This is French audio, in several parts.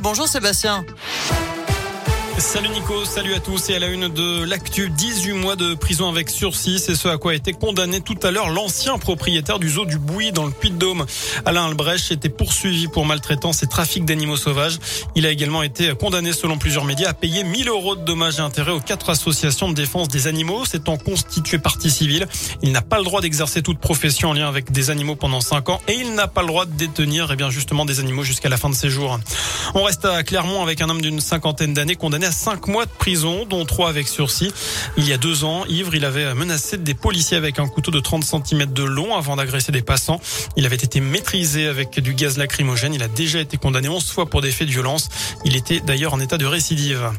Bonjour Sébastien. Salut Nico, salut à tous et à la une de l'actu, 18 mois de prison avec sursis, c'est ce à quoi a été condamné tout à l'heure l'ancien propriétaire du zoo du Bouilly dans le Puy-de-Dôme. Alain Albrecht était poursuivi pour maltraitance et trafic d'animaux sauvages. Il a également été condamné selon plusieurs médias à payer 1000 euros de dommages et intérêts aux quatre associations de défense des animaux s'étant constitué partie civile. Il n'a pas le droit d'exercer toute profession en lien avec des animaux pendant 5 ans et il n'a pas le droit de détenir eh bien justement des animaux jusqu'à la fin de ses jours. On reste à Clermont avec un homme d'une cinquantaine d'années condamné à 5 mois de prison, dont 3 avec sursis. Il y a deux ans, Ivre, il avait menacé des policiers avec un couteau de 30 cm de long avant d'agresser des passants. Il avait été maîtrisé avec du gaz lacrymogène. Il a déjà été condamné 11 fois pour des faits de violence. Il était d'ailleurs en état de récidive.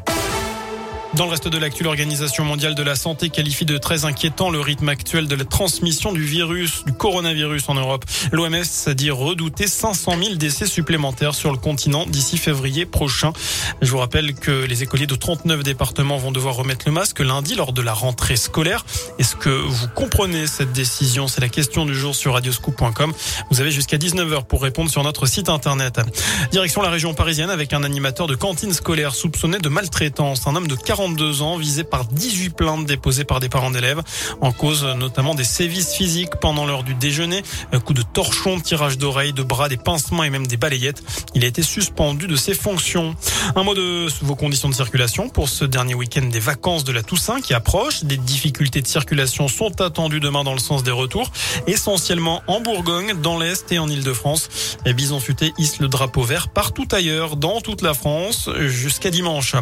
Dans le reste de l'actu, l'Organisation mondiale de la santé qualifie de très inquiétant le rythme actuel de la transmission du virus, du coronavirus en Europe. L'OMS a dit redouter 500 000 décès supplémentaires sur le continent d'ici février prochain. Je vous rappelle que les écoliers de 39 départements vont devoir remettre le masque lundi lors de la rentrée scolaire. Est-ce que vous comprenez cette décision? C'est la question du jour sur radioscoop.com. Vous avez jusqu'à 19h pour répondre sur notre site internet. Direction la région parisienne avec un animateur de cantine scolaire soupçonné de maltraitance. Un homme de 40 42 ans, visé par 18 plaintes déposées par des parents d'élèves, en cause notamment des sévices physiques pendant l'heure du déjeuner, un coup de torchon, tirage d'oreilles, de bras, des pincements et même des balayettes. Il a été suspendu de ses fonctions. Un mot de vos conditions de circulation pour ce dernier week-end des vacances de la Toussaint qui approche. Des difficultés de circulation sont attendues demain dans le sens des retours, essentiellement en Bourgogne, dans l'Est et en Ile-de-France. Bison Futé hissent le drapeau vert partout ailleurs, dans toute la France, jusqu'à dimanche.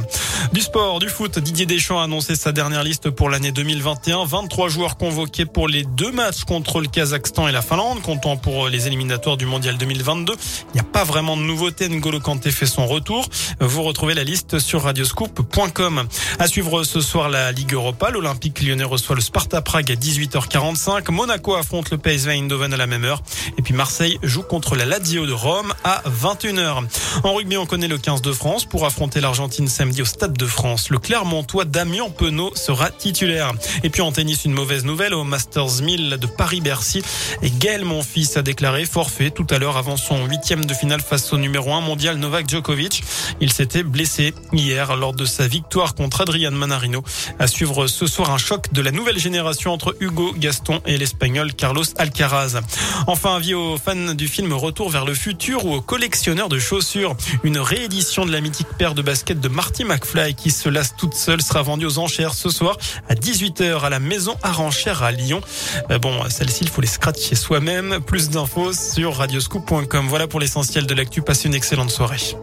Du sport, du foot, Didier Deschamps a annoncé sa dernière liste pour l'année 2021. 23 joueurs convoqués pour les deux matchs contre le Kazakhstan et la Finlande, comptant pour les éliminatoires du Mondial 2022. Il n'y a pas vraiment de nouveauté. N'Golo Kanté fait son retour. Vous retrouvez la liste sur radioscoop.com. À suivre ce soir la Ligue Europa. L'Olympique lyonnais reçoit le Sparta Prague à 18h45. Monaco affronte le PSV Eindhoven à la même heure. Et puis Marseille joue contre la Lazio de Rome à 21h. En rugby, on connaît le 15 de France pour affronter l'Argentine samedi au Stade de France. Le Clermontois Damien Penaud sera titulaire. Et puis en tennis, une mauvaise nouvelle au Masters 1000 de Paris-Bercy. Et Gaël Monfils a déclaré forfait tout à l'heure avant son huitième de finale face au numéro 1 mondial Novak Djokovic. Il s'était blessé hier lors de sa victoire contre Adrian Manarino. À suivre ce soir un choc de la nouvelle génération entre Hugo Gaston et l'Espagnol Carlos Alcaraz. Enfin, avis aux fans du film Retour vers le futur ou aux collectionneurs de chaussures. Une réédition de la mythique paire de baskets de Marty McFly qui se lasse toute seule sera vendue aux enchères ce soir à 18h à la maison Aranchère à Lyon. Euh, bon, celle-ci, il faut les scratcher soi-même. Plus d'infos sur radioscoop.com. Voilà pour l'essentiel de l'actu. Passez une excellente soirée.